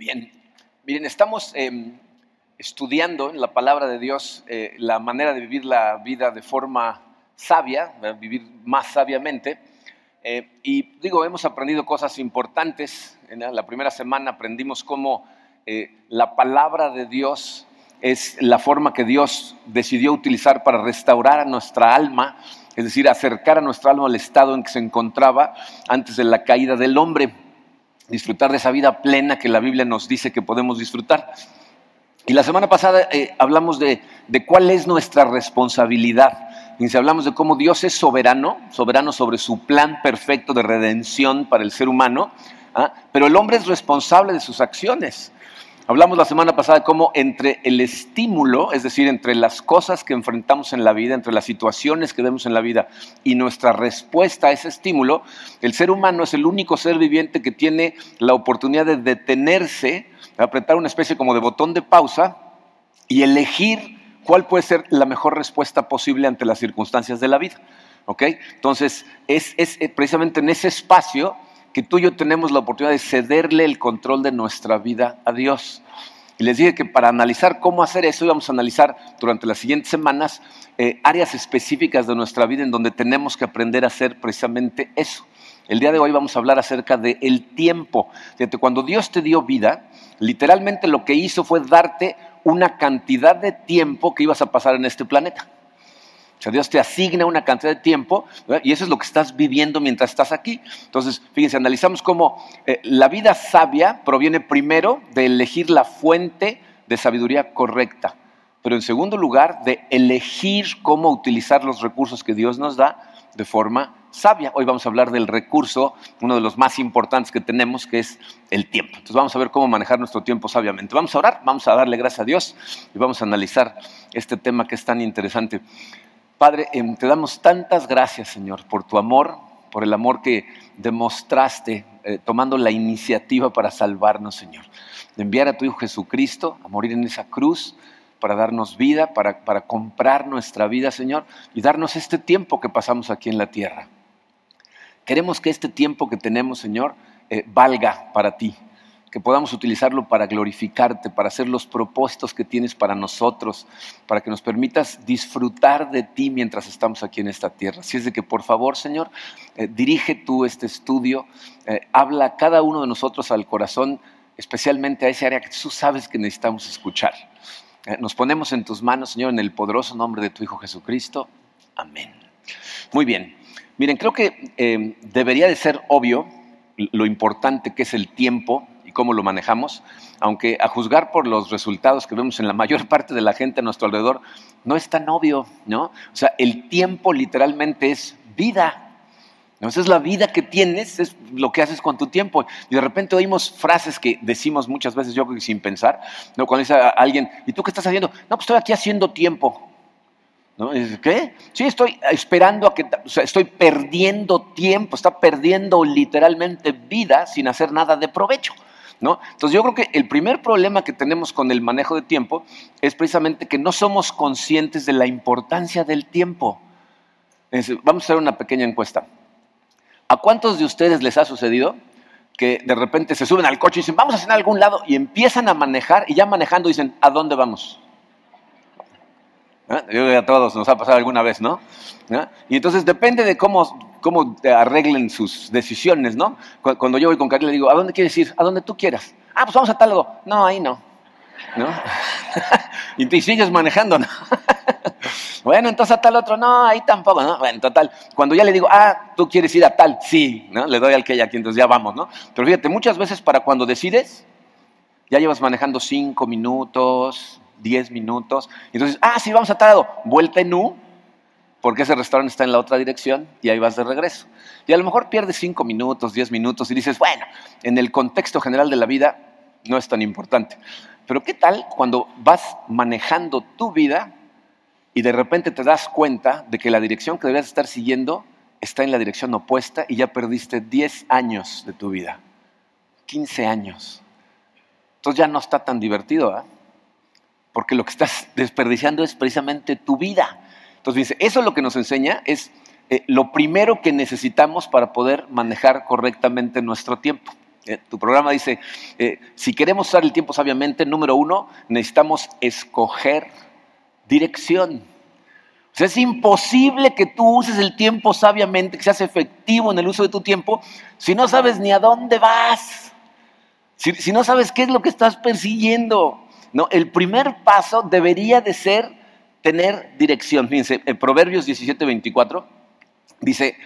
Bien, miren, estamos em, estudiando en la palabra de Dios eh, la manera de vivir la vida de forma sabia, vivir más sabiamente. Eh, y digo, hemos aprendido cosas importantes. En la primera semana aprendimos cómo eh, la palabra de Dios es la forma que Dios decidió utilizar para restaurar a nuestra alma, es decir, acercar a nuestra alma al estado en que se encontraba antes de la caída del hombre, disfrutar de esa vida plena que la Biblia nos dice que podemos disfrutar. Y la semana pasada eh, hablamos de, cuál es nuestra responsabilidad. Y hablamos de cómo Dios es soberano, soberano sobre su plan perfecto de redención para el ser humano, ¿ah? pero el hombre es responsable de sus acciones. Hablamos la semana pasada cómo entre el estímulo, es decir, entre las cosas que enfrentamos en la vida, entre las situaciones que vemos en la vida y nuestra respuesta a ese estímulo, el ser humano es el único ser viviente que tiene la oportunidad de detenerse, de apretar una especie como de botón de pausa y elegir cuál puede ser la mejor respuesta posible ante las circunstancias de la vida. ¿Ok? Entonces, es, es eh, precisamente en ese espacio que tú y yo tenemos la oportunidad de cederle el control de nuestra vida a Dios. Y les dije que para analizar cómo hacer eso íbamos a analizar durante las siguientes semanas eh, áreas específicas de nuestra vida en donde tenemos que aprender a hacer precisamente eso. El día de hoy vamos a hablar acerca del el tiempo. Fíjate, cuando Dios te dio vida, literalmente lo que hizo fue darte una cantidad de tiempo que ibas a pasar en este planeta. O sea, Dios te asigna una cantidad de tiempo y eso es lo que estás viviendo mientras estás aquí. Entonces, fíjense, analizamos cómo eh, la vida sabia proviene primero de elegir la fuente de sabiduría correcta, pero en segundo lugar de elegir cómo utilizar los recursos que Dios nos da de forma sabia. Hoy vamos a hablar del recurso, uno de los más importantes que tenemos, que es el tiempo. Entonces vamos a ver cómo manejar nuestro tiempo sabiamente. Vamos a orar, vamos a darle gracias a Dios y vamos a analizar este tema que es tan interesante. Padre, em, te damos tantas gracias, Señor, por tu amor, por el amor que demostraste eh, tomando la iniciativa para salvarnos, Señor. De enviar a tu Hijo Jesucristo a morir en esa cruz para darnos vida, para, para comprar nuestra vida, Señor, y darnos este tiempo que pasamos aquí en la tierra. Queremos que este tiempo que tenemos, Señor, eh, valga para ti, que podamos utilizarlo para glorificarte, para hacer los propósitos que tienes para nosotros, para que nos permitas disfrutar de ti mientras estamos aquí en esta tierra. Así es de que, por favor, Señor, eh, dirige tú este estudio, eh, habla a cada uno de nosotros al corazón, especialmente a ese área que tú sabes que necesitamos escuchar. Eh, nos ponemos en tus manos, Señor, en el poderoso nombre de tu Hijo Jesucristo. Amén. Muy bien. Miren, creo que debería de ser obvio lo importante que es el tiempo cómo lo manejamos, aunque a juzgar por los resultados que vemos en la mayor parte de la gente a nuestro alrededor, no es tan obvio, ¿no? O sea, el tiempo literalmente es vida. ¿no? Es la vida que tienes, es lo que haces con tu tiempo. Y de repente oímos frases que decimos muchas veces, yo creo que sin pensar, ¿no? Cuando dice alguien, ¿y tú qué estás haciendo? No, pues estoy aquí haciendo tiempo. ¿No? ¿Qué? Sí, estoy esperando a que, o sea, estoy perdiendo tiempo, está perdiendo literalmente vida sin hacer nada de provecho. Entonces yo creo que el primer problema que tenemos con el manejo de tiempo es precisamente que no somos conscientes de la importancia del tiempo. Vamos a hacer una pequeña encuesta. ¿A cuántos de ustedes les ha sucedido que de repente se suben al coche y dicen, vamos a cenar a algún lado y empiezan a manejar y ya manejando dicen, ¿a dónde vamos? ¿Eh? Yo creo que a todos nos ha pasado alguna vez, ¿no? ¿Eh? Y entonces depende de cómo, cómo arreglen sus decisiones, ¿no? Cuando yo voy con Karina le digo, ¿a dónde quieres ir? A donde tú quieras. Ah, pues vamos a tal lado. No, ahí no. ¿No? y te sigues manejando, ¿no? bueno, entonces a tal otro, no, ahí tampoco, ¿no? Bueno, total, cuando ya le digo, ah, tú quieres ir a tal, sí, ¿no? Le doy al que hay aquí, entonces ya vamos, ¿no? Pero fíjate, muchas veces para cuando decides, ya llevas manejando cinco minutos, diez minutos, entonces, ah, sí, vamos a tal lado, vuelta en U, porque ese restaurante está en la otra dirección y ahí vas de regreso. Y a lo mejor pierdes cinco minutos, diez minutos y dices, bueno, en el contexto general de la vida no es tan importante. Pero ¿qué tal cuando vas manejando tu vida y de repente te das cuenta de que la dirección que deberías estar siguiendo está en la dirección opuesta y ya perdiste 10 años de tu vida, 15 años? Entonces ya no está tan divertido, ¿eh? porque lo que estás desperdiciando es precisamente tu vida. Entonces dice, eso lo que nos enseña es eh, lo primero que necesitamos para poder manejar correctamente nuestro tiempo. Eh, tu programa dice, eh, si queremos usar el tiempo sabiamente, número uno, necesitamos escoger dirección. O sea, es imposible que tú uses el tiempo sabiamente, que seas efectivo en el uso de tu tiempo, si no sabes ni a dónde vas, si, si no sabes qué es lo que estás persiguiendo. No, el primer paso debería de ser tener dirección. Fíjense, en Proverbios 17, 24 dice,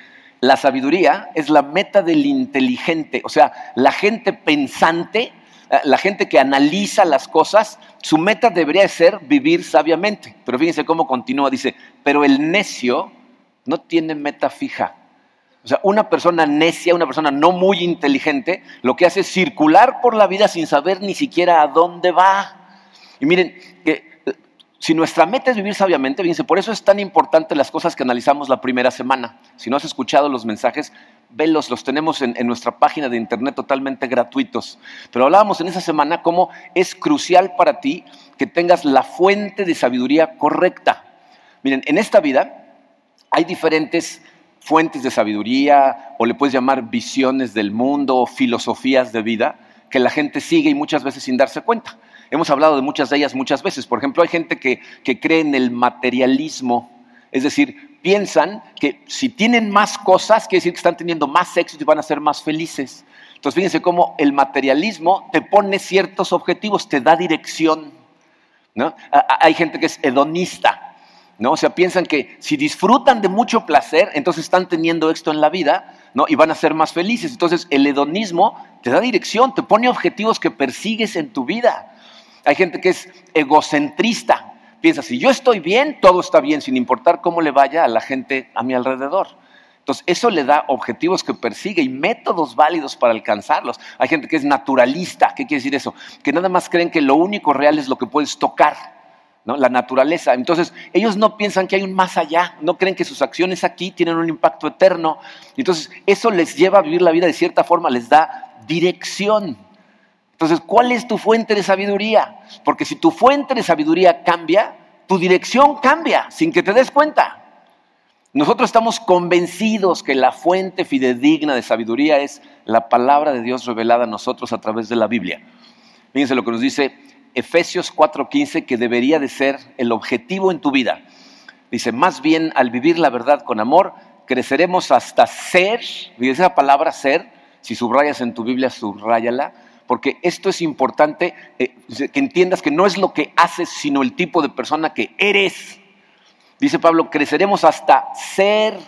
la sabiduría es la meta del inteligente, o sea, la gente pensante, eh, la gente que analiza las cosas, su meta debería ser vivir sabiamente. Pero fíjense cómo continúa, dice, pero el necio no tiene meta fija. O sea, una persona necia, una persona no muy inteligente, lo que hace es circular por la vida sin saber ni siquiera a dónde va. Y miren, que si nuestra meta es vivir sabiamente, fíjense, por eso es tan importante las cosas que analizamos la primera semana. Si no has escuchado los mensajes, velos, los tenemos en, en, nuestra página de internet totalmente gratuitos. Pero hablábamos en esa semana cómo es crucial para ti que tengas la fuente de sabiduría correcta. Miren, en esta vida hay diferentes fuentes de sabiduría, o le puedes llamar visiones del mundo, filosofías de vida, que la gente sigue y muchas veces sin darse cuenta. Hemos hablado de muchas de ellas muchas veces. Por ejemplo, hay gente que, cree en el materialismo, es decir, piensan que si tienen más cosas, quiere decir que están teniendo más éxito y van a ser más felices. Entonces, fíjense cómo el materialismo te pone ciertos objetivos, te da dirección. ¿no? Hay gente que es hedonista, ¿no? O sea, piensan que si disfrutan de mucho placer, entonces están teniendo éxito en la vida, ¿no? Y van a ser más felices. Entonces, el hedonismo te da dirección, te pone objetivos que persigues en tu vida. Hay gente que es egocentrista. Piensa, si yo estoy bien, todo está bien, sin importar cómo le vaya a la gente a mi alrededor. Entonces, eso le da objetivos que persigue y métodos válidos para alcanzarlos. Hay gente que es naturalista. ¿Qué quiere decir eso? Que nada más creen que lo único real es lo que puedes tocar, la naturaleza. Entonces, ellos no piensan que hay un más allá, no creen que sus acciones aquí tienen un impacto eterno. Entonces, eso les lleva a vivir la vida de cierta forma, les da dirección. Entonces, ¿cuál es tu fuente de sabiduría? Porque si tu fuente de sabiduría cambia, tu dirección cambia sin que te des cuenta. Nosotros estamos convencidos que la fuente fidedigna de sabiduría es la palabra de Dios revelada a nosotros a través de la Biblia. Fíjense lo que nos dice Efesios 4:15, que debería de ser el objetivo en tu vida. Dice, más bien al vivir la verdad con amor, creceremos hasta ser, fíjense esa palabra ser, si subrayas en tu Biblia, subrayala, porque esto es importante eh, que entiendas que no es lo que haces, sino el tipo de persona que eres. Dice Pablo, creceremos hasta ser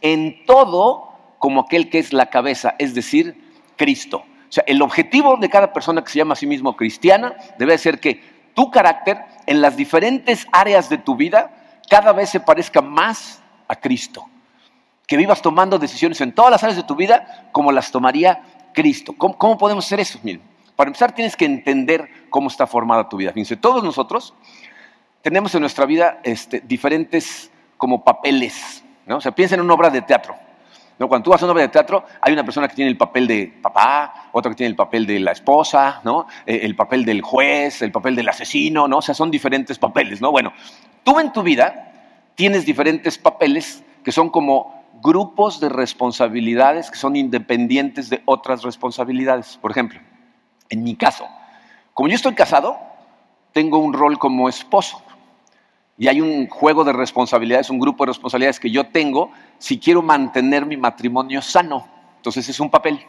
en todo como aquel que es la cabeza, es decir, Cristo. O sea, el objetivo de cada persona que se llama a sí mismo cristiana debe ser que tu carácter en las diferentes áreas de tu vida cada vez se parezca más a Cristo. Que vivas tomando decisiones en todas las áreas de tu vida como las tomaría Cristo. ¿Cómo, podemos hacer eso? Miren, para empezar tienes que entender cómo está formada tu vida. Fíjense, todos nosotros tenemos en nuestra vida este, diferentes como papeles. ¿no? O sea, piensa en una obra de teatro. ¿no? Cuando tú vas a una obra de teatro, hay una persona que tiene el papel de papá, otra que tiene el papel de la esposa, ¿no? Eh, el papel del juez, el papel del asesino, ¿no? O sea, son diferentes papeles, ¿no? Bueno, tú en tu vida tienes diferentes papeles que son como grupos de responsabilidades que son independientes de otras responsabilidades. Por ejemplo, en mi caso, como yo estoy casado, tengo un rol como esposo. Y hay un juego de responsabilidades, un grupo de responsabilidades que yo tengo si quiero mantener mi matrimonio sano. Entonces es un papel.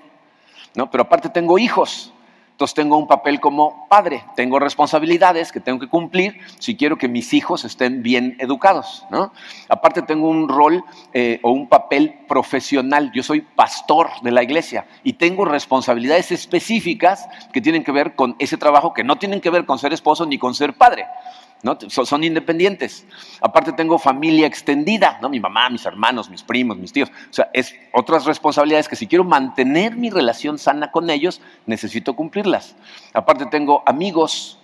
¿no? Pero aparte tengo hijos. Entonces tengo un papel como padre, tengo responsabilidades que tengo que cumplir si quiero que mis hijos estén bien educados. ¿no? Aparte tengo un rol eh, o un papel profesional, yo soy pastor de la iglesia y tengo responsabilidades específicas que tienen que ver con ese trabajo que no tienen que ver con ser esposo ni con ser padre. ¿No? Son, independientes. Aparte tengo familia extendida, ¿no? Mi mamá, mis hermanos, mis primos, mis tíos. O sea, es otras responsabilidades que si quiero mantener mi relación sana con ellos, necesito cumplirlas. Aparte tengo amigos,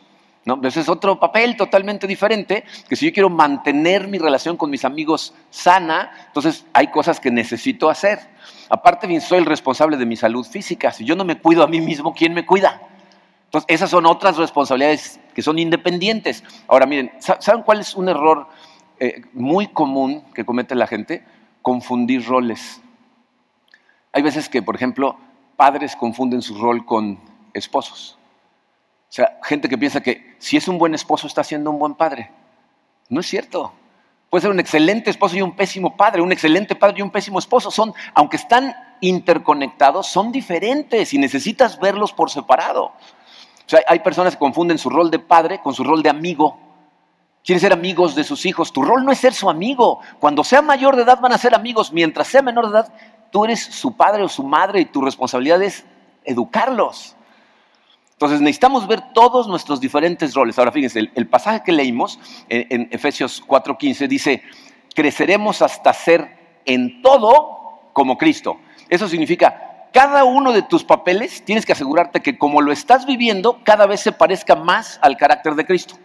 ¿no? Ese es otro papel totalmente diferente, que si yo quiero mantener mi relación con mis amigos sana, entonces hay cosas que necesito hacer. Aparte bien, soy el responsable de mi salud física. Si yo no me cuido a mí mismo, ¿quién me cuida? Entonces, esas son otras responsabilidades que son independientes. Ahora, miren, ¿saben cuál es un error eh, muy común que comete la gente? Confundir roles. Hay veces que, por ejemplo, padres confunden su rol con esposos. O sea, gente que piensa que si es un buen esposo está siendo un buen padre. No es cierto. Puede ser un excelente esposo y un pésimo padre, un excelente padre y un pésimo esposo. Son, aunque están interconectados, son diferentes y necesitas verlos por separado. O sea, hay personas que confunden su rol de padre con su rol de amigo. Quieren ser amigos de sus hijos. Tu rol no es ser su amigo. Cuando sea mayor de edad van a ser amigos. Mientras sea menor de edad, tú eres su padre o su madre y tu responsabilidad es educarlos. Entonces necesitamos ver todos nuestros diferentes roles. Ahora fíjense, el, pasaje que leímos en, en Efesios 4:15 dice, creceremos hasta ser en todo como Cristo. Eso significa, cada uno de tus papeles tienes que asegurarte que como lo estás viviendo, cada vez se parezca más al carácter de Cristo.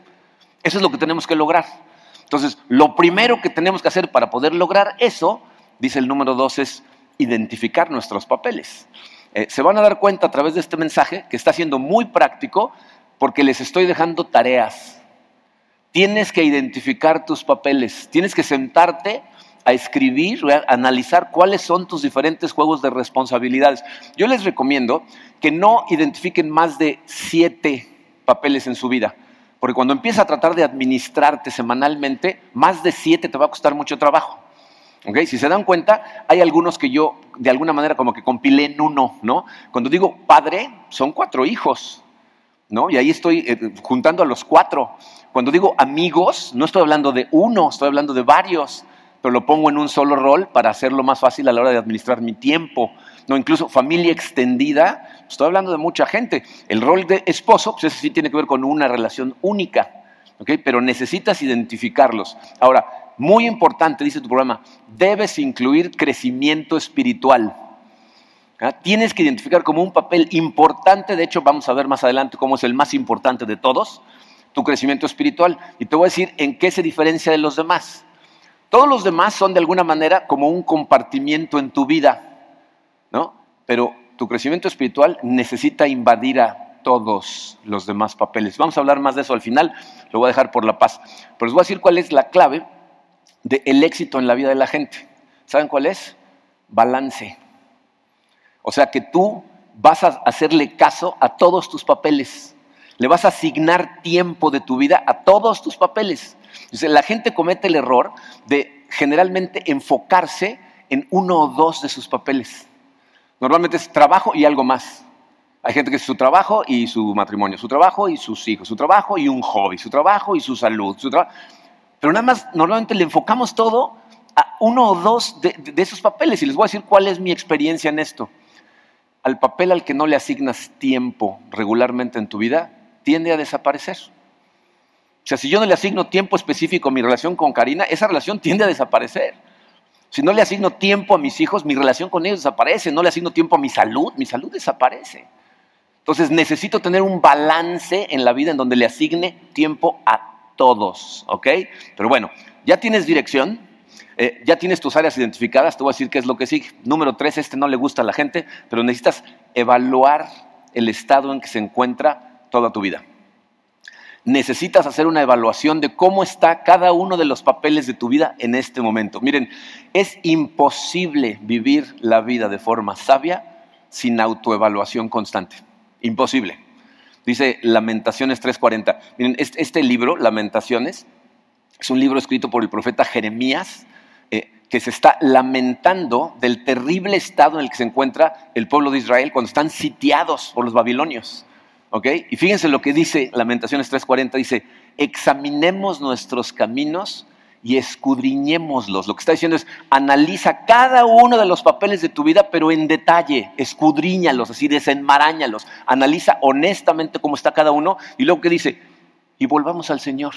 Eso es lo que tenemos que lograr. Entonces, lo primero que tenemos que hacer para poder lograr eso, dice el número dos, es identificar nuestros papeles. Eh, se van a dar cuenta a través de este mensaje que está siendo muy práctico porque les estoy dejando tareas. Tienes que identificar tus papeles, tienes que sentarte a escribir, a analizar cuáles son tus diferentes juegos de responsabilidades. Yo les recomiendo que no identifiquen más de siete papeles en su vida, porque cuando empiezas a tratar de administrarte semanalmente, más de siete te va a costar mucho trabajo. Si se dan cuenta, hay algunos que yo de alguna manera como que compilé en uno, ¿no? Cuando digo padre, son cuatro hijos, ¿no? Y ahí estoy eh, juntando a los cuatro. Cuando digo amigos, no estoy hablando de uno, estoy hablando de varios, pero lo pongo en un solo rol para hacerlo más fácil a la hora de administrar mi tiempo. No, incluso familia extendida, estoy hablando de mucha gente. El rol de esposo, pues ese sí tiene que ver con una relación única, ¿ok? Pero necesitas identificarlos. Ahora, muy importante, dice tu programa, debes incluir crecimiento espiritual. ¿Ah? Tienes que identificar como un papel importante, de hecho vamos a ver más adelante cómo es el más importante de todos, tu crecimiento espiritual. Y te voy a decir en qué se diferencia de los demás. Todos los demás son de alguna manera como un compartimiento en tu vida, ¿no? Pero tu crecimiento espiritual necesita invadir a todos los demás papeles. Vamos a hablar más de eso al final, lo voy a dejar por la paz. Pero les voy a decir cuál es la clave del éxito en la vida de la gente. ¿Saben cuál es? Balance. O sea que tú vas a hacerle caso a todos tus papeles. Le vas a asignar tiempo de tu vida a todos tus papeles. La gente comete el error de generalmente enfocarse en uno o dos de sus papeles. Normalmente es trabajo y algo más. Hay gente que es su trabajo y su matrimonio, su trabajo y sus hijos, su trabajo y un hobby, su trabajo y su salud, su trabajo pero nada más normalmente le enfocamos todo a uno o dos de, esos papeles. Y les voy a decir cuál es mi experiencia en esto. Al papel al que no le asignas tiempo regularmente en tu vida, tiende a desaparecer. O sea, si yo no le asigno tiempo específico a mi relación con Karina, esa relación tiende a desaparecer. Si no le asigno tiempo a mis hijos, mi relación con ellos desaparece. No le asigno tiempo a mi salud, mi salud desaparece. Entonces necesito tener un balance en la vida en donde le asigne tiempo a todos, ¿ok? Pero bueno, ya tienes dirección, eh, ya tienes tus áreas identificadas, te voy a decir qué es lo que sigue. Número tres, este no le gusta a la gente, pero necesitas evaluar el estado en que se encuentra toda tu vida. Necesitas hacer una evaluación de cómo está cada uno de los papeles de tu vida en este momento. Miren, es imposible vivir la vida de forma sabia sin autoevaluación constante. Imposible. Dice Lamentaciones 3:40. Miren, este, libro, Lamentaciones, es un libro escrito por el profeta Jeremías, eh, que se está lamentando del terrible estado en el que se encuentra el pueblo de Israel cuando están sitiados por los babilonios. Y fíjense lo que dice Lamentaciones 3:40, dice, examinemos nuestros caminos y escudriñémoslos. Lo que está diciendo es, analiza cada uno de los papeles de tu vida, pero en detalle, escudriñalos, así desenmarañalos, analiza honestamente cómo está cada uno y luego que dice, y volvamos al Señor.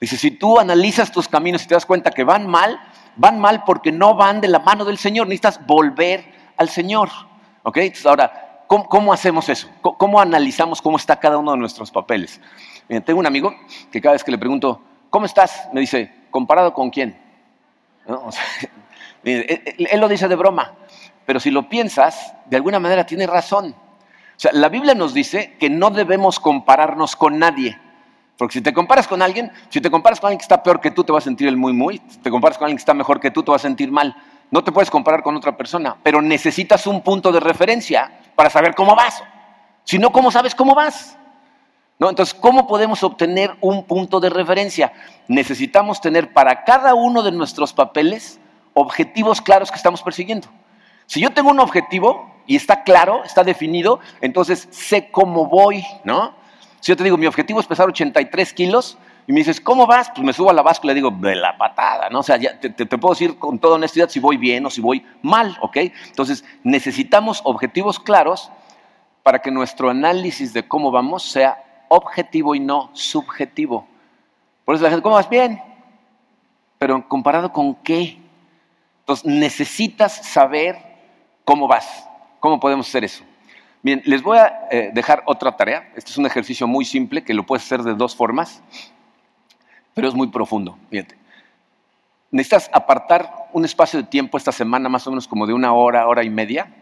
Dice, si tú analizas tus caminos y te das cuenta que van mal, van mal porque no van de la mano del Señor, necesitas volver al Señor. ¿Ok? Entonces, ahora, ¿cómo, hacemos eso? ¿Cómo, analizamos cómo está cada uno de nuestros papeles? tengo un amigo que cada vez que le pregunto, ¿cómo estás? Me dice, ¿Comparado con quién? él, lo dice de broma, pero si lo piensas, de alguna manera tiene razón. O sea, la Biblia nos dice que no debemos compararnos con nadie. Porque si te comparas con alguien, si te comparas con alguien que está peor que tú, te vas a sentir el muy, muy. Si te comparas con alguien que está mejor que tú, te vas a sentir mal. No te puedes comparar con otra persona, pero necesitas un punto de referencia para saber cómo vas. Si no, ¿cómo sabes cómo vas? ¿No? Entonces, ¿cómo podemos obtener un punto de referencia? Necesitamos tener para cada uno de nuestros papeles objetivos claros que estamos persiguiendo. Si yo tengo un objetivo y está claro, está definido, entonces sé cómo voy, ¿no? Si yo te digo, mi objetivo es pesar 83 kilos, y me dices, ¿cómo vas? Pues me subo a la báscula y digo, de la patada, ¿no? O sea, ya te, te, puedo decir con toda honestidad si voy bien o si voy mal, ¿ok? Entonces, necesitamos objetivos claros para que nuestro análisis de cómo vamos sea objetivo y no subjetivo. Por eso la gente, ¿cómo vas? Bien. Pero comparado con qué? Entonces, necesitas saber ¿Cómo vas? ¿Cómo podemos hacer eso? Bien, les voy a eh, dejar otra tarea. Este es un ejercicio muy simple que lo puedes hacer de dos formas, pero es muy profundo. Fíjate. Necesitas apartar un espacio de tiempo esta semana, más o menos como de una hora, hora y media,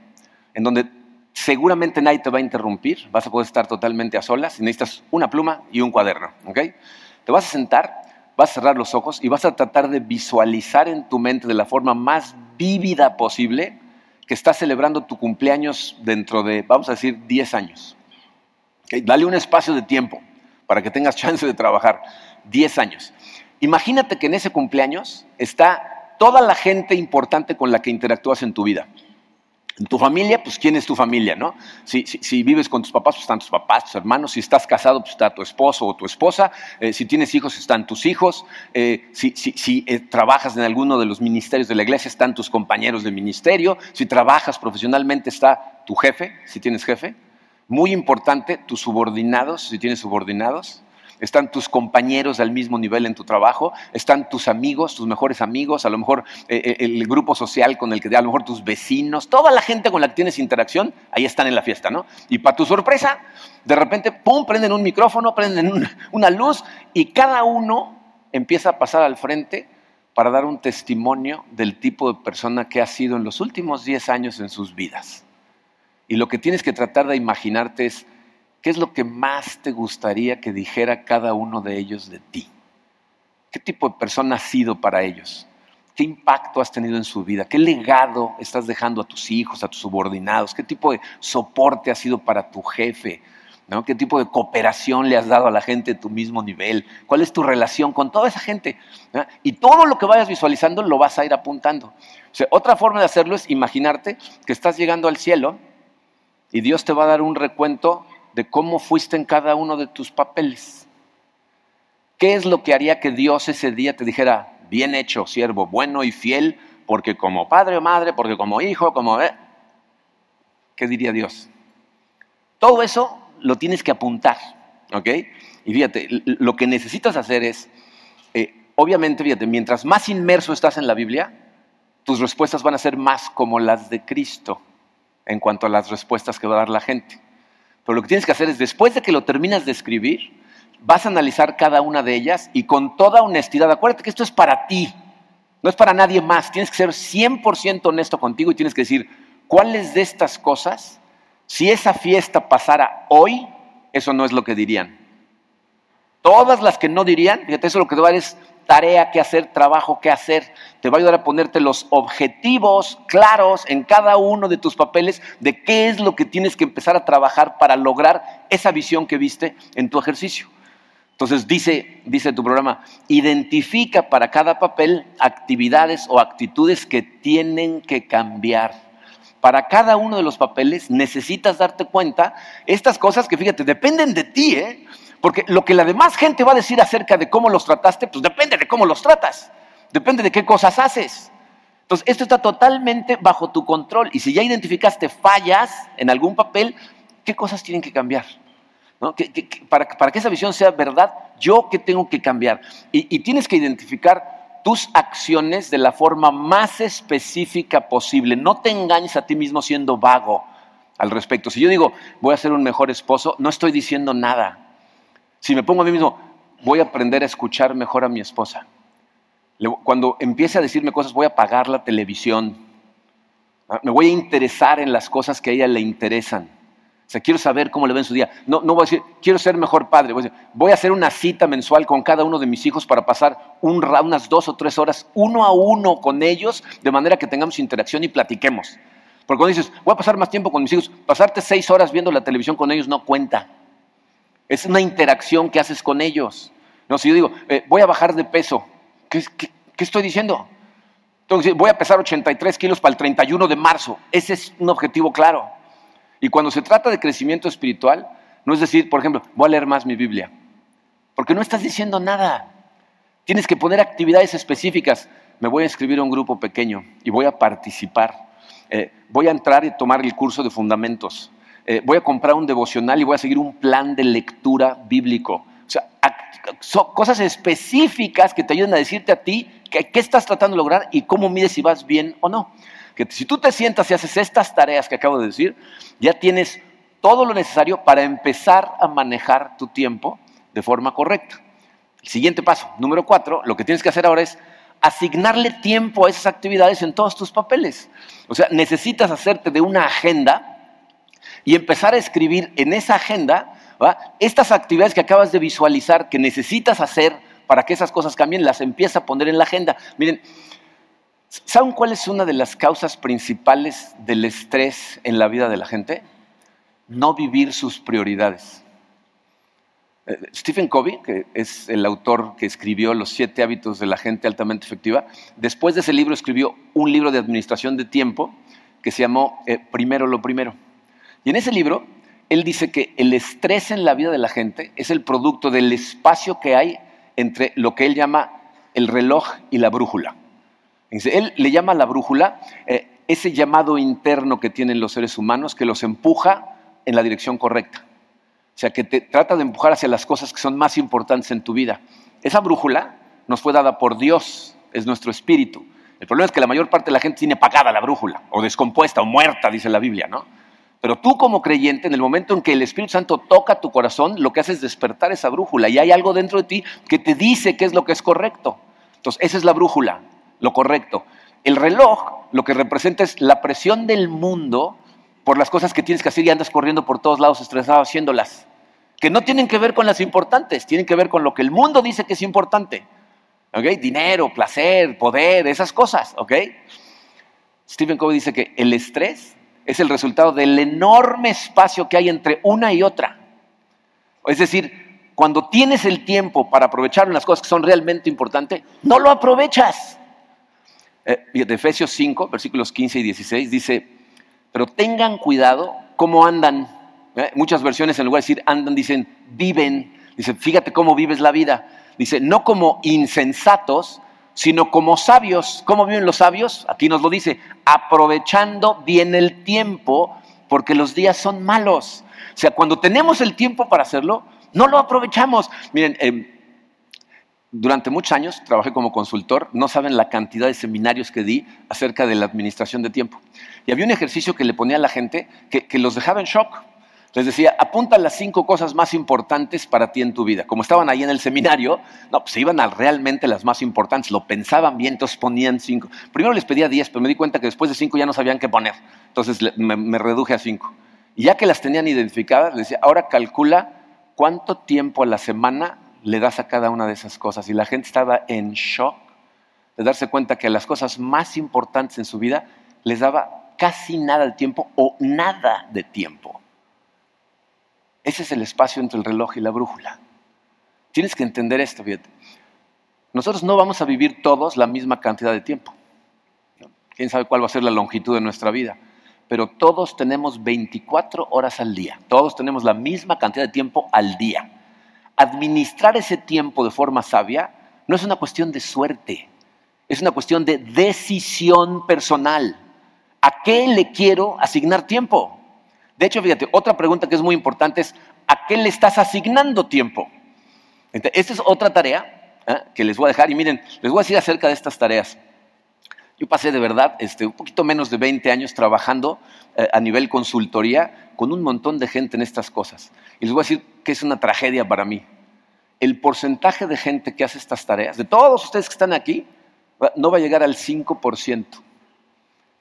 en donde seguramente nadie te va a interrumpir, vas a poder estar totalmente a solas y necesitas una pluma y un cuaderno. ¿ok? Te vas a sentar, vas a cerrar los ojos y vas a tratar de visualizar en tu mente de la forma más vívida posible que estás celebrando tu cumpleaños dentro de, vamos a decir, 10 años. Dale un espacio de tiempo para que tengas chance de trabajar. 10 años. Imagínate que en ese cumpleaños está toda la gente importante con la que interactúas en tu vida. En tu familia, pues quién es tu familia, ¿no? Si, si, vives con tus papás, pues están tus papás, tus hermanos. Si estás casado, pues está tu esposo o tu esposa. Eh, si tienes hijos, están tus hijos. Eh, si, si eh, trabajas en alguno de los ministerios de la iglesia, están tus compañeros de ministerio. Si trabajas profesionalmente, está tu jefe, si tienes jefe. Muy importante, tus subordinados, si tienes subordinados están tus compañeros al mismo nivel en tu trabajo, están tus amigos, tus mejores amigos, a lo mejor eh, eh, el grupo social con el que, a lo mejor tus vecinos, toda la gente con la que tienes interacción, ahí están en la fiesta, ¿no? Y para tu sorpresa, de repente, ¡pum!, prenden un micrófono, prenden una luz y cada uno empieza a pasar al frente para dar un testimonio del tipo de persona que ha sido en los últimos 10 años en sus vidas. Y lo que tienes que tratar de imaginarte es, ¿Qué es lo que más te gustaría que dijera cada uno de ellos de ti? ¿Qué tipo de persona has sido para ellos? ¿Qué impacto has tenido en su vida? ¿Qué legado estás dejando a tus hijos, a tus subordinados? ¿Qué tipo de soporte ha sido para tu jefe? ¿Qué tipo de cooperación le has dado a la gente de tu mismo nivel? ¿Cuál es tu relación con toda esa gente? Y todo lo que vayas visualizando lo vas a ir apuntando. otra forma de hacerlo es imaginarte que estás llegando al cielo y Dios te va a dar un recuento de cómo fuiste en cada uno de tus papeles. ¿Qué es lo que haría que Dios ese día te dijera, bien hecho, siervo, bueno y fiel, porque como padre o madre, porque como hijo, como... Eh"? ¿Qué diría Dios? Todo eso lo tienes que apuntar, ¿ok? Y fíjate, lo que necesitas hacer es, eh, obviamente, fíjate, mientras más inmerso estás en la Biblia, tus respuestas van a ser más como las de Cristo en cuanto a las respuestas que va a dar la gente. Pero lo que tienes que hacer es, después de que lo terminas de escribir, vas a analizar cada una de ellas y con toda honestidad, acuérdate que esto es para ti, no es para nadie más. Tienes que ser 100% honesto contigo y tienes que decir, ¿cuáles de estas cosas, si esa fiesta pasara hoy, eso no es lo que dirían? Todas las que no dirían, fíjate, eso lo que te va a dar es tarea que hacer, trabajo que hacer. Te va a ayudar a ponerte los objetivos claros en cada uno de tus papeles de qué es lo que tienes que empezar a trabajar para lograr esa visión que viste en tu ejercicio. Entonces dice, dice tu programa, identifica para cada papel actividades o actitudes que tienen que cambiar. Para cada uno de los papeles necesitas darte cuenta estas cosas que, fíjate, dependen de ti, ¿eh? Porque lo que la demás gente va a decir acerca de cómo los trataste, pues depende de cómo los tratas. Depende de qué cosas haces. Entonces, esto está totalmente bajo tu control. Y si ya identificaste fallas en algún papel, ¿qué cosas tienen que cambiar? para, que esa visión sea verdad, yo qué tengo que cambiar. Y, y tienes que identificar tus acciones de la forma más específica posible. No te engañes a ti mismo siendo vago al respecto. Si yo digo, voy a ser un mejor esposo, no estoy diciendo nada. Si me pongo a mí mismo, voy a aprender a escuchar mejor a mi esposa. Cuando empiece a decirme cosas, voy a apagar la televisión. Ah, me voy a interesar en las cosas que a ella le interesan. O sea, quiero saber cómo le va en su día. No, no voy a decir, quiero ser mejor padre. Voy a, decir, voy a hacer una cita mensual con cada uno de mis hijos para pasar unas dos o tres horas uno a uno con ellos, de manera que tengamos interacción y platiquemos. Porque cuando dices, voy a pasar más tiempo con mis hijos, pasarte seis horas viendo la televisión con ellos no cuenta. Es una interacción que haces con ellos. No, si yo digo, eh, voy a bajar de peso, ¿qué, estoy diciendo? Entonces, voy a pesar 83 kilos para el 31 de marzo. Ese es un objetivo claro. Y cuando se trata de crecimiento espiritual, no es decir, por ejemplo, voy a leer más mi Biblia. Porque no estás diciendo nada. Tienes que poner actividades específicas. Me voy a inscribir a un grupo pequeño y voy a participar. Eh, voy a entrar y tomar el curso de fundamentos. Eh, voy a comprar un devocional y voy a seguir un plan de lectura bíblico. O sea, son cosas específicas que te ayuden a decirte a ti qué estás tratando de lograr y cómo mides si vas bien o no que si tú te sientas y haces estas tareas que acabo de decir, ya tienes todo lo necesario para empezar a manejar tu tiempo de forma correcta. El siguiente paso, número cuatro, lo que tienes que hacer ahora es asignarle tiempo a esas actividades en todos tus papeles. O sea, necesitas hacerte de una agenda y empezar a escribir en esa agenda estas actividades que acabas de visualizar que necesitas hacer para que esas cosas cambien, las empieza a poner en la agenda. Miren, ¿Saben cuál es una de las causas principales del estrés en la vida de la gente? No vivir sus prioridades. Eh, Stephen Covey, que es el autor que escribió Los siete hábitos de la gente altamente efectiva, después de ese libro escribió un libro de administración de tiempo que se llamó eh, Primero lo Primero. Y en ese libro, él dice que el estrés en la vida de la gente es el producto del espacio que hay entre lo que él llama el reloj y la brújula. Él le llama la brújula eh, ese llamado interno que tienen los seres humanos que los empuja en la dirección correcta. O sea, que te trata de empujar hacia las cosas que son más importantes en tu vida. Esa brújula nos fue dada por Dios, es nuestro espíritu. El problema es que la mayor parte de la gente tiene apagada la brújula, o descompuesta, o muerta, dice la Biblia, ¿no? Pero tú como creyente, en el momento en que el Espíritu Santo toca tu corazón, lo que hace es despertar esa brújula y hay algo dentro de ti que te dice qué es lo que es correcto. Entonces, esa es la brújula lo correcto. El reloj lo que representa es la presión del mundo por las cosas que tienes que hacer y andas corriendo por todos lados estresado haciéndolas, que no tienen que ver con las importantes, tienen que ver con lo que el mundo dice que es importante. Dinero, placer, poder, esas cosas. Stephen Covey dice que el estrés es el resultado del enorme espacio que hay entre una y otra. Es decir, cuando tienes el tiempo para aprovechar las cosas que son realmente importantes, no lo aprovechas. Eh, de Efesios 5, versículos 15 y 16, dice, pero tengan cuidado cómo andan. Eh, muchas versiones en lugar de decir andan, dicen viven. Dice, fíjate cómo vives la vida. Dice, no como insensatos, sino como sabios. ¿Cómo viven los sabios? Aquí nos lo dice, aprovechando bien el tiempo, porque los días son malos. O sea, cuando tenemos el tiempo para hacerlo, no lo aprovechamos. Miren, eh, durante muchos años trabajé como consultor, no saben la cantidad de seminarios que di acerca de la administración de tiempo. Y había un ejercicio que le ponía a la gente que, los dejaba en shock. Les decía, apunta las cinco cosas más importantes para ti en tu vida. Como estaban ahí en el seminario, no, pues se iban a realmente las más importantes, lo pensaban bien, entonces ponían cinco. Primero les pedía diez, pero me di cuenta que después de cinco ya no sabían qué poner. Entonces me, reduje a cinco. Y ya que las tenían identificadas, les decía, ahora calcula cuánto tiempo a la semana le das a cada una de esas cosas. Y la gente estaba en shock de darse cuenta que las cosas más importantes en su vida les daba casi nada de tiempo o nada de tiempo. Ese es el espacio entre el reloj y la brújula. Tienes que entender esto, fíjate. Nosotros no vamos a vivir todos la misma cantidad de tiempo. Quién sabe cuál va a ser la longitud de nuestra vida. Pero todos tenemos 24 horas al día. Todos tenemos la misma cantidad de tiempo al día administrar ese tiempo de forma sabia no es una cuestión de suerte, es una cuestión de decisión personal. ¿A qué le quiero asignar tiempo? De hecho, fíjate, otra pregunta que es muy importante es, ¿a qué le estás asignando tiempo? esta es otra tarea ¿eh? que les voy a dejar y miren, les voy a decir acerca de estas tareas. Yo pasé de verdad este, un poquito menos de 20 años trabajando eh, a nivel consultoría con un montón de gente en estas cosas. Y les voy a decir que es una tragedia para mí. El porcentaje de gente que hace estas tareas, de todos ustedes que están aquí, no va a llegar al 5%.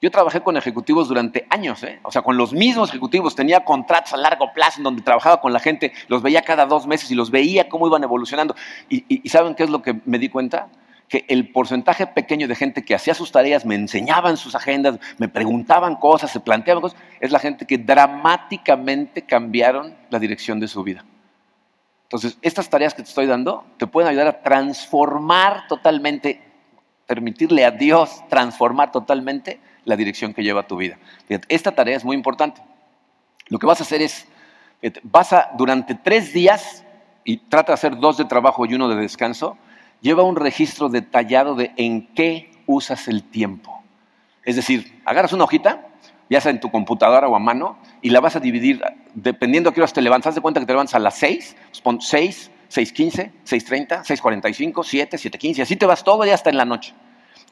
Yo trabajé con ejecutivos durante años, ¿eh? o sea, con los mismos ejecutivos. Tenía contratos a largo plazo en donde trabajaba con la gente, los veía cada dos meses y los veía cómo iban evolucionando. y ¿saben qué es lo que me di cuenta? que el porcentaje pequeño de gente que hacía sus tareas, me enseñaban sus agendas, me preguntaban cosas, se planteaban cosas, es la gente que dramáticamente cambiaron la dirección de su vida. Entonces, estas tareas que te estoy dando te pueden ayudar a transformar totalmente, permitirle a Dios transformar totalmente la dirección que lleva tu vida. esta tarea es muy importante. Lo que vas a hacer es, vas a, durante tres días, y trata de hacer dos de trabajo y uno de descanso, lleva un registro detallado de en qué usas el tiempo. Es decir, agarras una hojita, ya sea en tu computadora o a mano, y la vas a dividir dependiendo a qué horas te levantas. De cuenta que te levantas a las 6, pues pon 6, 6.15, 6.30, 6.45, 7, 7.15, así te vas todo día hasta en la noche.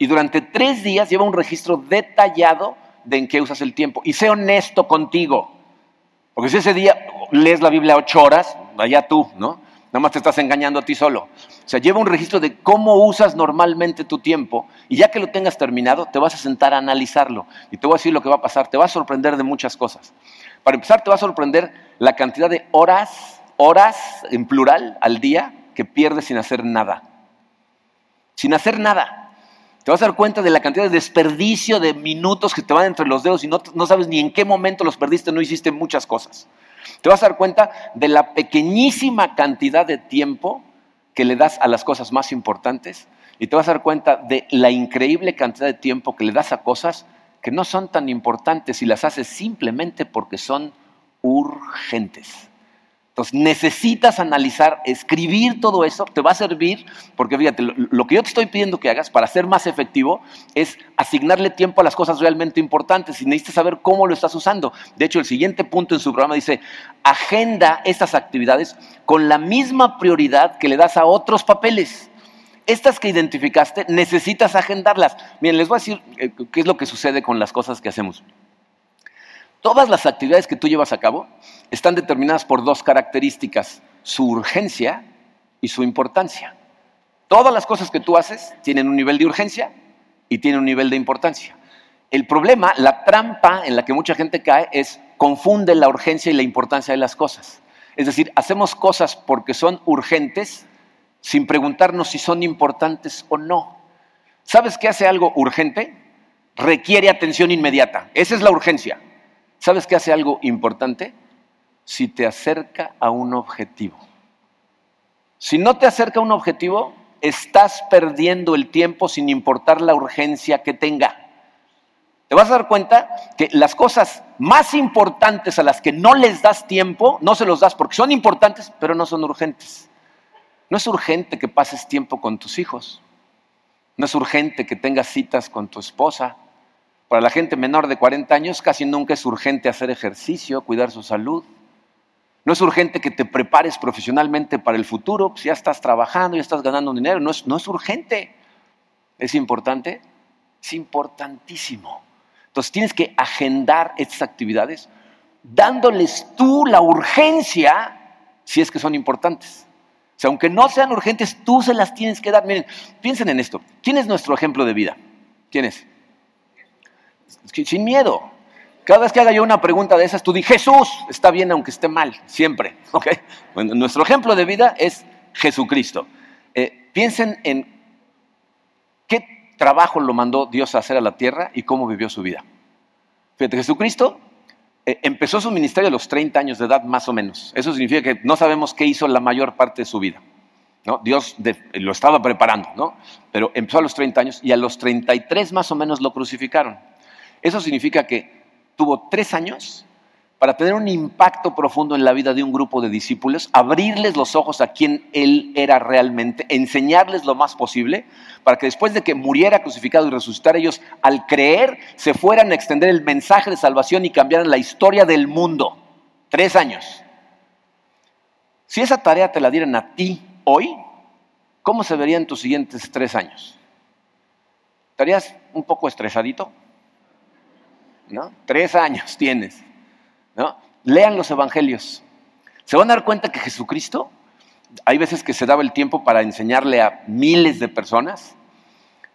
Y durante tres días lleva un registro detallado de en qué usas el tiempo. Y sé honesto contigo. Porque si ese día lees la Biblia ocho horas, allá tú, ¿no? Nada más te estás engañando a ti solo. O sea, lleva un registro de cómo usas normalmente tu tiempo y ya que lo tengas terminado, te vas a sentar a analizarlo. Y te voy a decir lo que va a pasar. Te va a sorprender de muchas cosas. Para empezar, te va a sorprender la cantidad de horas, horas en plural al día que pierdes sin hacer nada. Sin hacer nada. Te vas a dar cuenta de la cantidad de desperdicio de minutos que te van entre los dedos y no, no sabes ni en qué momento los perdiste, no hiciste muchas cosas. Te vas a dar cuenta de la pequeñísima cantidad de tiempo que le das a las cosas más importantes y te vas a dar cuenta de la increíble cantidad de tiempo que le das a cosas que no son tan importantes y las haces simplemente porque son urgentes. Entonces necesitas analizar, escribir todo eso, te va a servir, porque fíjate, lo, que yo te estoy pidiendo que hagas para ser más efectivo es asignarle tiempo a las cosas realmente importantes y necesitas saber cómo lo estás usando. De hecho, el siguiente punto en su programa dice, agenda estas actividades con la misma prioridad que le das a otros papeles. Estas que identificaste, necesitas agendarlas. Miren, les voy a decir eh, qué es lo que sucede con las cosas que hacemos. Todas las actividades que tú llevas a cabo están determinadas por dos características, su urgencia y su importancia. Todas las cosas que tú haces tienen un nivel de urgencia y tienen un nivel de importancia. El problema, la trampa en la que mucha gente cae es confunde la urgencia y la importancia de las cosas. Es decir, hacemos cosas porque son urgentes sin preguntarnos si son importantes o no. ¿Sabes qué hace algo urgente? Requiere atención inmediata. Esa es la urgencia. ¿Sabes qué hace algo importante? Si te acerca a un objetivo. Si no te acerca a un objetivo, estás perdiendo el tiempo sin importar la urgencia que tenga. Te vas a dar cuenta que las cosas más importantes a las que no les das tiempo, no se los das porque son importantes, pero no son urgentes. No es urgente que pases tiempo con tus hijos. No es urgente que tengas citas con tu esposa. Para la gente menor de 40 años casi nunca es urgente hacer ejercicio, cuidar su salud. No es urgente que te prepares profesionalmente para el futuro, si ya estás trabajando, ya estás ganando dinero, no es, no es urgente. ¿Es importante? Es importantísimo. Entonces tienes que agendar estas actividades dándoles tú la urgencia si es que son importantes. O aunque no sean urgentes, tú se las tienes que dar. Miren, piensen en esto. ¿Quién es nuestro ejemplo de vida? ¿Quién es? Sin miedo. Cada vez que haga yo una pregunta de esas, tú di, Jesús, está bien aunque esté mal, siempre. Bueno, nuestro ejemplo de vida es Jesucristo. Eh, piensen en qué trabajo lo mandó Dios a hacer a la tierra y cómo vivió su vida. Fíjate, Jesucristo eh, empezó su ministerio a los 30 años de edad más o menos. Eso significa que no sabemos qué hizo la mayor parte de su vida. ¿no? Dios lo estaba preparando, ¿no? pero empezó a los 30 años y a los 33 más o menos lo crucificaron. Eso significa que tuvo tres años para tener un impacto profundo en la vida de un grupo de discípulos, abrirles los ojos a quien Él era realmente, enseñarles lo más posible, para que después de que muriera crucificado y resucitara ellos, al creer, se fueran a extender el mensaje de salvación y cambiaran la historia del mundo. Tres años. Si esa tarea te la dieran a ti hoy, ¿cómo se verían tus siguientes tres años? ¿Estarías un poco estresadito? Tres años tienes, ¿no? Lean los evangelios. Se van a dar cuenta que Jesucristo, hay veces que se daba el tiempo para enseñarle a miles de personas,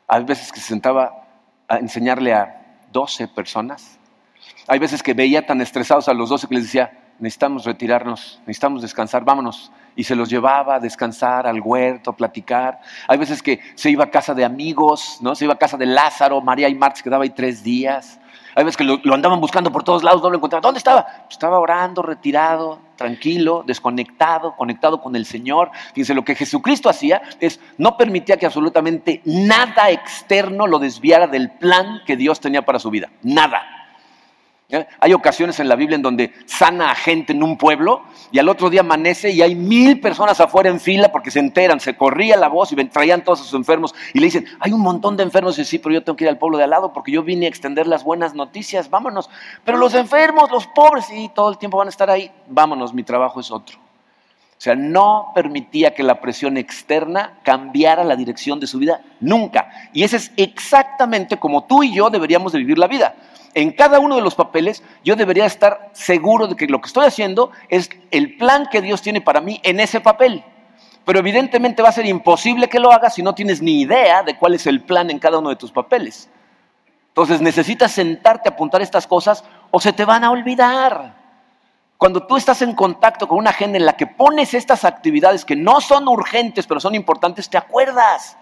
hay veces que se sentaba a enseñarle a 12 personas. Hay veces que veía tan estresados a los 12 que les decía, necesitamos retirarnos, necesitamos descansar, vámonos. Y se los llevaba a descansar al huerto, a platicar. Hay veces que se iba a casa de amigos, ¿no? Se iba a casa de Lázaro, María y se quedaba ahí tres días. Hay veces que lo, andaban buscando por todos lados, no lo encontraban. ¿Dónde estaba? Pues estaba orando, retirado, tranquilo, desconectado, conectado con el Señor. Fíjense, lo que Jesucristo hacía es no permitía que absolutamente nada externo lo desviara del plan que Dios tenía para su vida. Nada. ¿Eh? Hay ocasiones en la Biblia en donde sana a gente en un pueblo y al otro día amanece y hay mil personas afuera en fila porque se enteran, se corría la voz y traían todos sus enfermos y le dicen, hay un montón de enfermos y sí, pero yo tengo que ir al pueblo de al lado porque yo vine a extender las buenas noticias, vámonos. Pero los enfermos, los pobres, sí, todo el tiempo van a estar ahí, vámonos, mi trabajo es otro. O sea, no permitía que la presión externa cambiara la dirección de su vida nunca. Y ese es exactamente como tú y yo deberíamos de vivir la vida en cada uno de los papeles yo debería estar seguro de que lo que estoy haciendo es el plan que Dios tiene para mí en ese papel. Pero evidentemente va a ser imposible que lo hagas si no tienes ni idea de cuál es el plan en cada uno de tus papeles. Entonces necesitas sentarte a apuntar estas cosas o se te van a olvidar. Cuando tú estás en contacto con una agenda en la que pones estas actividades que no son urgentes pero son importantes, te acuerdas.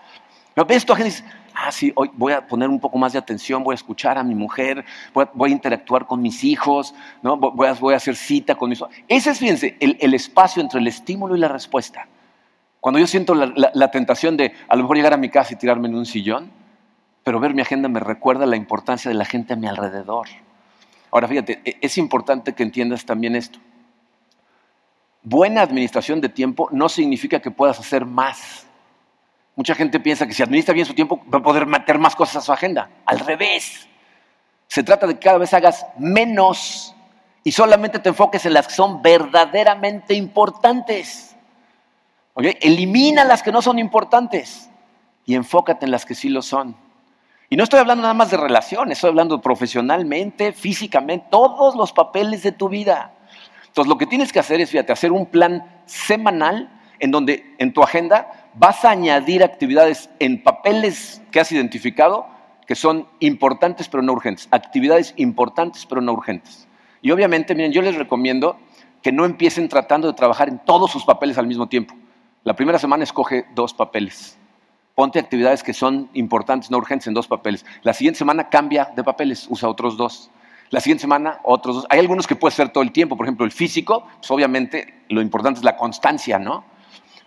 Ves tu agenda y dices, ah, sí, hoy voy a poner un poco más de atención, voy a escuchar a mi mujer, voy a, interactuar con mis hijos, ¿no? voy, a, hacer cita con mis. Ese es, fíjense, el, espacio entre el estímulo y la respuesta. Cuando yo siento la, tentación de a lo mejor llegar a mi casa y tirarme en un sillón, pero ver mi agenda me recuerda la importancia de la gente a mi alrededor. Ahora, fíjate, e, es importante que entiendas también esto. Buena administración de tiempo no significa que puedas hacer más. Mucha gente piensa que si administra bien su tiempo va a poder meter más cosas a su agenda. Al revés. Se trata de que cada vez hagas menos y solamente te enfoques en las que son verdaderamente importantes. Elimina las que no son importantes y enfócate en las que sí lo son. Y no estoy hablando nada más de relaciones, estoy hablando profesionalmente, físicamente, todos los papeles de tu vida. Entonces lo que tienes que hacer es, fíjate, hacer un plan semanal en donde en tu agenda vas a añadir actividades en papeles que has identificado que son importantes pero no urgentes. Actividades importantes pero no urgentes. Y obviamente, miren, yo les recomiendo que no empiecen tratando de trabajar en todos sus papeles al mismo tiempo. La primera semana escoge dos papeles. Ponte actividades que son importantes, no urgentes, en dos papeles. La siguiente semana cambia de papeles, usa otros dos. La siguiente semana, otros dos. Hay algunos que puedes hacer todo el tiempo. Por ejemplo, el físico, pues obviamente lo importante es la constancia, ¿no?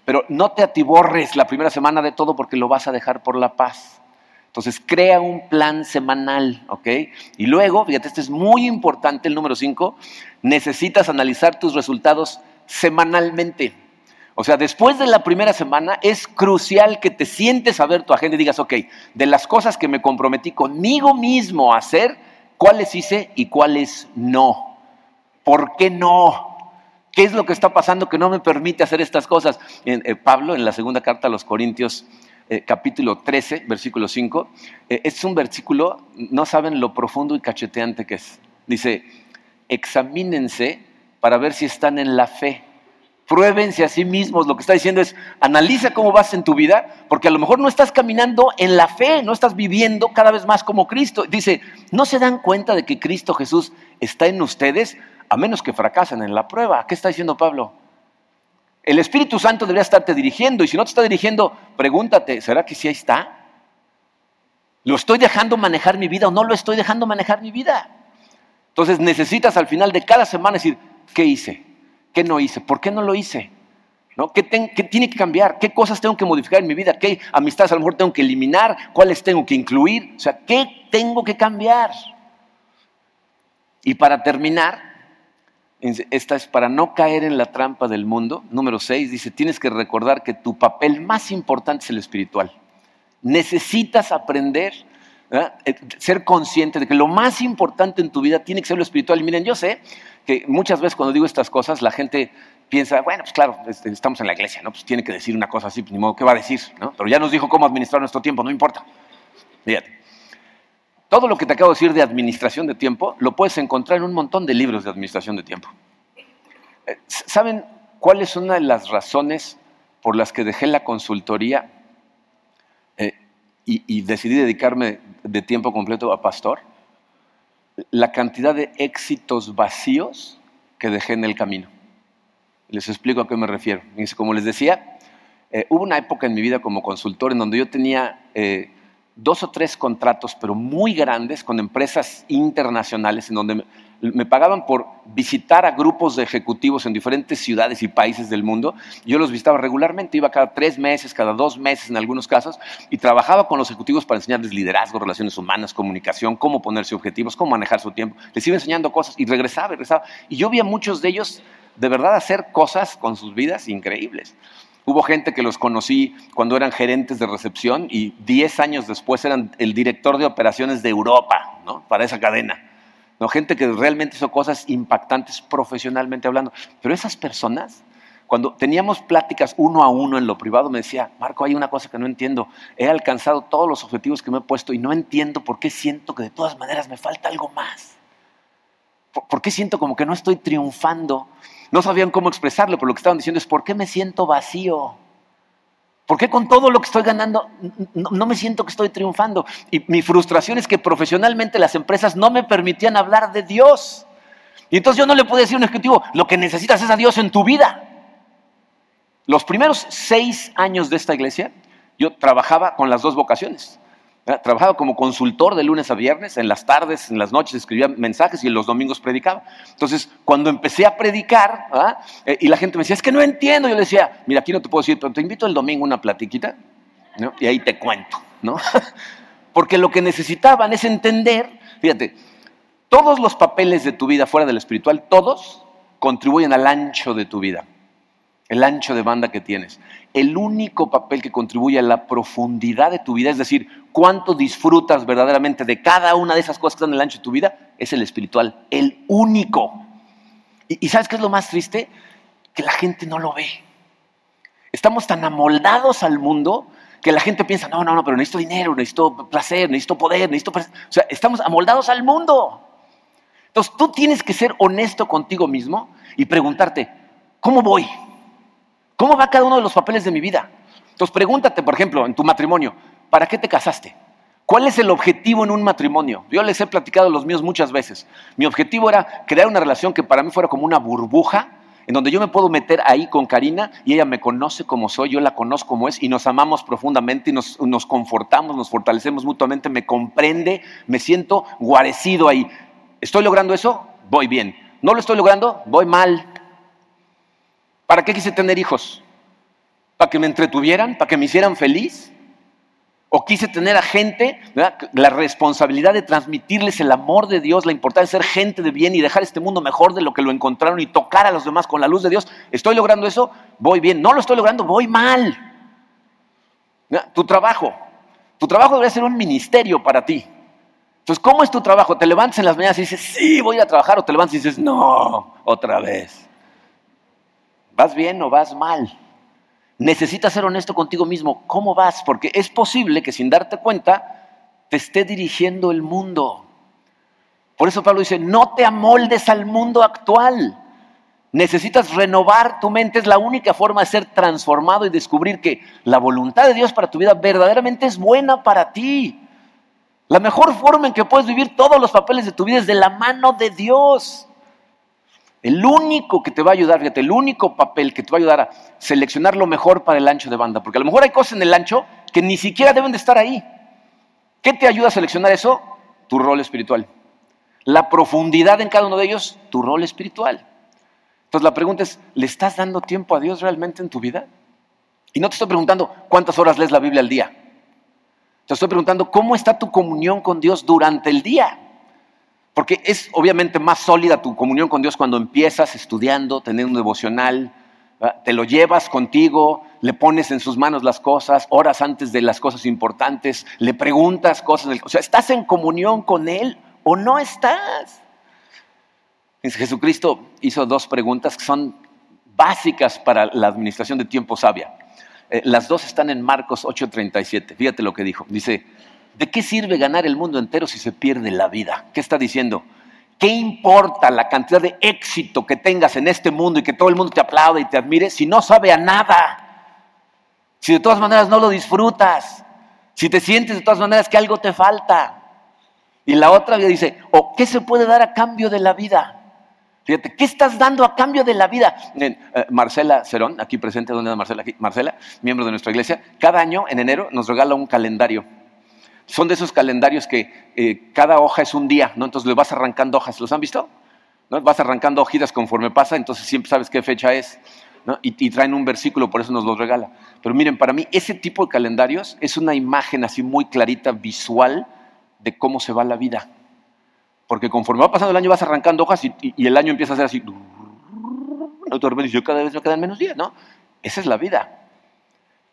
Pero no te atiborres la primera semana de todo porque lo vas a dejar por la paz. Entonces, crea un plan semanal, ¿ok? Y luego, fíjate, este es muy importante, el número cinco, necesitas analizar tus resultados semanalmente. O sea, después de la primera semana es crucial que te sientes a ver tu agenda y digas, ok, de las cosas que me comprometí conmigo mismo a hacer, ¿cuáles hice y cuáles no? ¿Por qué no? ¿Qué es lo que está pasando que no me permite hacer estas cosas? Eh, Pablo, en la segunda carta a los Corintios, eh, capítulo 13, versículo 5, eh, es un versículo, no saben lo profundo y cacheteante que es. Dice, examínense para ver si están en la fe. Pruébense a sí mismos. Lo que está diciendo es, analiza cómo vas en tu vida, porque a lo mejor no estás caminando en la fe, no estás viviendo cada vez más como Cristo. Dice, ¿no se dan cuenta de que Cristo Jesús está en ustedes? a menos que fracasen en la prueba. ¿Qué está diciendo Pablo? El Espíritu Santo debería estarte dirigiendo y si no te está dirigiendo, pregúntate, ¿será que sí ahí está? ¿Lo estoy dejando manejar mi vida o no lo estoy dejando manejar mi vida? Entonces necesitas al final de cada semana decir, ¿qué hice? ¿Qué no hice? ¿Por qué no lo hice? ¿No? ¿Qué, ¿Qué, tiene que cambiar? ¿Qué cosas tengo que modificar en mi vida? ¿Qué amistades a lo mejor tengo que eliminar? ¿Cuáles tengo que incluir? O sea, ¿qué tengo que cambiar? Y para terminar, esta es para no caer en la trampa del mundo. Número 6 dice, tienes que recordar que tu papel más importante es el espiritual. Necesitas aprender, eh, ser consciente de que lo más importante en tu vida tiene que ser lo espiritual. Y miren, yo sé que muchas veces cuando digo estas cosas la gente piensa, bueno, pues claro, este, estamos en la iglesia, ¿no? Pues tiene que decir una cosa así, pues ni modo, ¿qué va a decir? Pero ya nos dijo cómo administrar nuestro tiempo, no importa. Fíjate. Todo lo que te acabo de decir de administración de tiempo lo puedes encontrar en un montón de libros de administración de tiempo. Eh, ¿Saben cuál es una de las razones por las que dejé la consultoría y, decidí dedicarme de tiempo completo a pastor? la cantidad de éxitos vacíos que dejé en el camino. Les explico a qué me refiero. Como les decía, eh, hubo una época en mi vida como consultor en donde yo tenía eh, dos o tres contratos, pero muy grandes, con empresas internacionales, en donde me, pagaban por visitar a grupos de ejecutivos en diferentes ciudades y países del mundo. Yo los visitaba regularmente, iba cada tres meses, cada dos meses en algunos casos, y trabajaba con los ejecutivos para enseñarles liderazgo, relaciones humanas, comunicación, cómo ponerse objetivos, cómo manejar su tiempo. Les iba enseñando cosas y regresaba, regresaba. Y yo vi a muchos de ellos de verdad hacer cosas con sus vidas increíbles. Hubo gente que los conocí cuando eran gerentes de recepción y 10 años después eran el director de operaciones de Europa, ¿no? Para esa cadena. ¿No? Gente que realmente hizo cosas impactantes profesionalmente hablando. Pero esas personas, cuando teníamos pláticas uno a uno en lo privado, me decía, Marco, hay una cosa que no entiendo. He alcanzado todos los objetivos que me he puesto y no entiendo por qué siento que de todas maneras me falta algo más. ¿Por qué siento como que no estoy triunfando? No sabían cómo expresarlo, pero lo que estaban diciendo es, ¿por qué me siento vacío? ¿Por qué con todo lo que estoy ganando no, me siento que estoy triunfando? Y mi frustración es que profesionalmente las empresas no me permitían hablar de Dios. Y entonces yo no le puedo decir a un ejecutivo, lo que necesitas es a Dios en tu vida. Los primeros seis años de esta iglesia, yo trabajaba con las dos vocaciones. Trabajaba como consultor de lunes a viernes, en las tardes, en las noches escribía mensajes y en los domingos predicaba. Entonces, cuando empecé a predicar, eh, y la gente me decía, es que no entiendo, yo le decía, mira, aquí no te puedo decir, pero te invito el domingo a una platiquita, y ahí te cuento, ¿no? Porque lo que necesitaban es entender, fíjate, todos los papeles de tu vida fuera del espiritual, todos contribuyen al ancho de tu vida el ancho de banda que tienes. El único papel que contribuye a la profundidad de tu vida, es decir, cuánto disfrutas verdaderamente de cada una de esas cosas que están en el ancho de tu vida, es el espiritual. El único. ¿Y, sabes qué es lo más triste? Que la gente no lo ve. Estamos tan amoldados al mundo que la gente piensa, no, no, no, pero necesito dinero, necesito placer, necesito poder, necesito... O sea, estamos amoldados al mundo. Entonces tú tienes que ser honesto contigo mismo y preguntarte, ¿cómo voy? ¿Cómo va cada uno de los papeles de mi vida? Entonces pregúntate, por ejemplo, en tu matrimonio, ¿para qué te casaste? ¿Cuál es el objetivo en un matrimonio? Yo les he platicado los míos muchas veces. Mi objetivo era crear una relación que para mí fuera como una burbuja, en donde yo me puedo meter ahí con Karina y ella me conoce como soy, yo la conozco como es y nos amamos profundamente y nos, nos confortamos, nos fortalecemos mutuamente, me comprende, me siento guarecido ahí. ¿Estoy logrando eso? Voy bien. ¿No lo estoy logrando? Voy mal. ¿Para qué quise tener hijos? ¿Para que me entretuvieran? ¿Para que me hicieran feliz? ¿O quise tener a gente, la responsabilidad de transmitirles el amor de Dios, la importancia de ser gente de bien y dejar este mundo mejor de lo que lo encontraron y tocar a los demás con la luz de Dios? ¿Estoy logrando eso? Voy bien. No lo estoy logrando, voy mal. Tu trabajo. Tu trabajo debería ser un ministerio para ti. Entonces, ¿cómo es tu trabajo? ¿Te levantas en las mañanas y dices, sí, voy a trabajar? ¿O te levantas y dices, no, otra vez? ¿Vas bien o vas mal? Necesitas ser honesto contigo mismo. ¿Cómo vas? Porque es posible que sin darte cuenta te esté dirigiendo el mundo. Por eso Pablo dice, no te amoldes al mundo actual. Necesitas renovar tu mente. Es la única forma de ser transformado y descubrir que la voluntad de Dios para tu vida verdaderamente es buena para ti. La mejor forma en que puedes vivir todos los papeles de tu vida es de la mano de Dios. El único que te va a ayudar, fíjate, el único papel que te va a ayudar a seleccionar lo mejor para el ancho de banda, porque a lo mejor hay cosas en el ancho que ni siquiera deben de estar ahí. ¿Qué te ayuda a seleccionar eso? Tu rol espiritual. La profundidad en cada uno de ellos, tu rol espiritual. Entonces la pregunta es, ¿le estás dando tiempo a Dios realmente en tu vida? Y no te estoy preguntando cuántas horas lees la Biblia al día. Te estoy preguntando cómo está tu comunión con Dios durante el día. Porque es obviamente más sólida tu comunión con Dios cuando empiezas estudiando, teniendo un devocional, te lo llevas contigo, le pones en sus manos las cosas, horas antes de las cosas importantes, le preguntas cosas. O sea, ¿estás en comunión con Él o no estás? Jesucristo hizo dos preguntas que son básicas para la administración de tiempo sabia. Eh, las dos están en Marcos 8:37. Fíjate lo que dijo. Dice, ¿De qué sirve ganar el mundo entero si se pierde la vida? ¿Qué está diciendo? ¿Qué importa la cantidad de éxito que tengas en este mundo y que todo el mundo te aplaude y te admire si no sabe a nada? Si de todas maneras no lo disfrutas, si te sientes de todas maneras que algo te falta. Y la otra dice, ¿o qué se puede dar a cambio de la vida? Fíjate, ¿qué estás dando a cambio de la vida? Eh, Marcela Cerón, aquí presente, ¿dónde está Marcela? Marcela, miembro de nuestra iglesia, cada año en enero nos regala un calendario. Son de esos calendarios que eh, cada hoja es un día, ¿no? Entonces le vas arrancando hojas. ¿Los han visto? ¿No? Vas arrancando hojitas conforme pasa, entonces siempre sabes qué fecha es. Y, traen un versículo, por eso nos los regala. Pero miren, para mí ese tipo de calendarios es una imagen así muy clarita, visual, de cómo se va la vida. Porque conforme va pasando el año vas arrancando hojas y, el año empieza a ser así. Yo cada vez me quedan menos días, ¿no? Esa es la vida.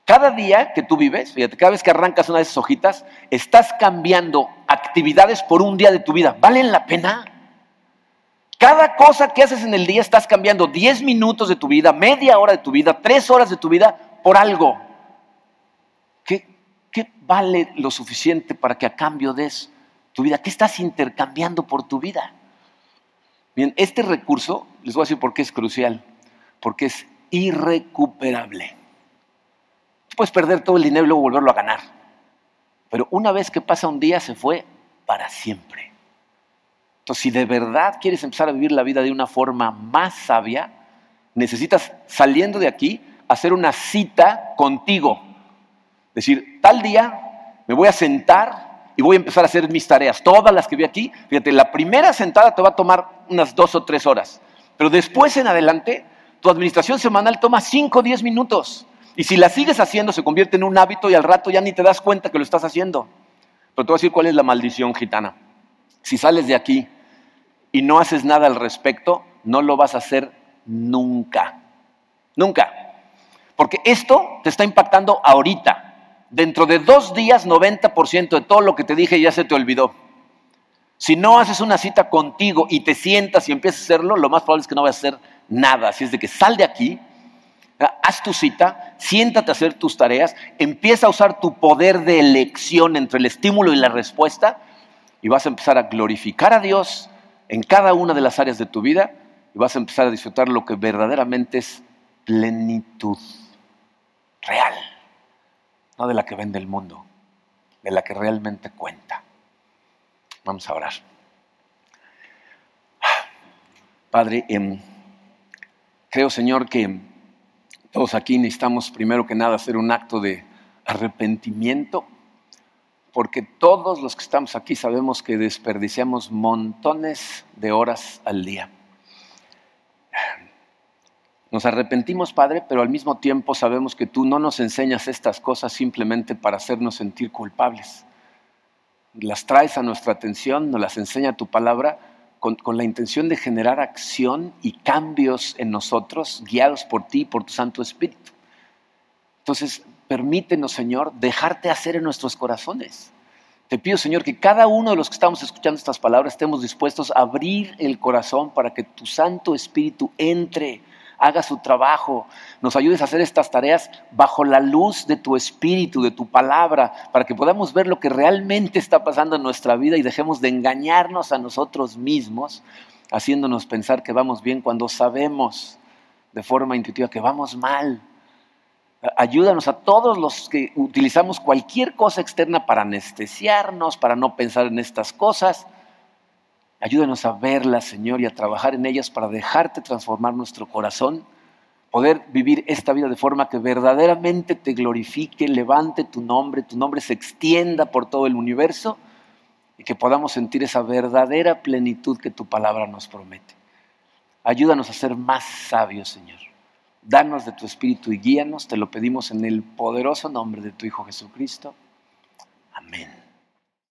Cada día que tú vives, fíjate, cada vez que arrancas una de esas hojitas, estás cambiando actividades por un día de tu vida. ¿Valen la pena? Cada cosa que haces en el día estás cambiando 10 minutos de tu vida, media hora de tu vida, 3 horas de tu vida por algo. ¿Qué, qué vale lo suficiente para que a cambio de eso tu vida? ¿Qué estás intercambiando por tu vida? Bien, este recurso, les voy a decir por qué es crucial, porque es irrecuperable. Puedes perder todo el dinero y luego volverlo a ganar, pero una vez que pasa un día se fue para siempre. Entonces, si de verdad quieres empezar a vivir la vida de una forma más sabia, necesitas, saliendo de aquí, hacer una cita contigo. Decir, tal día me voy a sentar y voy a empezar a hacer mis tareas, todas las que vi aquí. Fíjate, la primera sentada te va a tomar unas dos o tres horas, pero después en adelante, tu administración semanal toma cinco o diez minutos. Y si la sigues haciendo, se convierte en un hábito y al rato ya ni te das cuenta que lo estás haciendo. Pero te voy a decir cuál es la maldición gitana. Si sales de aquí y no haces nada al respecto, no lo vas a hacer nunca. Nunca. Porque esto te está impactando ahorita dentro de dos días 90% de todo lo que te dije ya se te olvidó. Si no haces una cita contigo y te sientas y empiezas a hacerlo, lo más probable es que no vayas a hacer nada. Así es de que sal de aquí, haz tu cita, siéntate a hacer tus tareas, empieza a usar tu poder de elección entre el estímulo y la respuesta y vas a empezar a glorificar a Dios en cada una de las áreas de tu vida y vas a empezar a disfrutar lo que verdaderamente es plenitud real no de la que vende el mundo, de la que realmente cuenta. Vamos a orar. Padre, em, creo Señor que todos aquí necesitamos primero que nada hacer un acto de arrepentimiento, porque todos los que estamos aquí sabemos que desperdiciamos montones de horas al día. Nos arrepentimos, Padre, pero al mismo tiempo sabemos que tú no nos enseñas estas cosas simplemente para hacernos sentir culpables. Las traes a nuestra atención, nos las enseña tu palabra con, la intención de generar acción y cambios en nosotros, guiados por ti y por tu Santo Espíritu. Entonces, permítenos, Señor, dejarte hacer en nuestros corazones. Te pido, Señor, que cada uno de los que estamos escuchando estas palabras estemos dispuestos a abrir el corazón para que tu Santo Espíritu entre haga su trabajo, nos ayudes a hacer estas tareas bajo la luz de tu espíritu, de tu palabra, para que podamos ver lo que realmente está pasando en nuestra vida y dejemos de engañarnos a nosotros mismos, haciéndonos pensar que vamos bien cuando sabemos de forma intuitiva que vamos mal. Ayúdanos a todos los que utilizamos cualquier cosa externa para anestesiarnos, para no pensar en estas cosas Ayúdanos a verlas, Señor, y a trabajar en ellas para dejarte transformar nuestro corazón, poder vivir esta vida de forma que verdaderamente te glorifique, levante tu nombre, tu nombre se extienda por todo el universo y que podamos sentir esa verdadera plenitud que tu palabra nos promete. Ayúdanos a ser más sabios, Señor. Danos de tu espíritu y guíanos, te lo pedimos en el poderoso nombre de tu Hijo Jesucristo. Amén.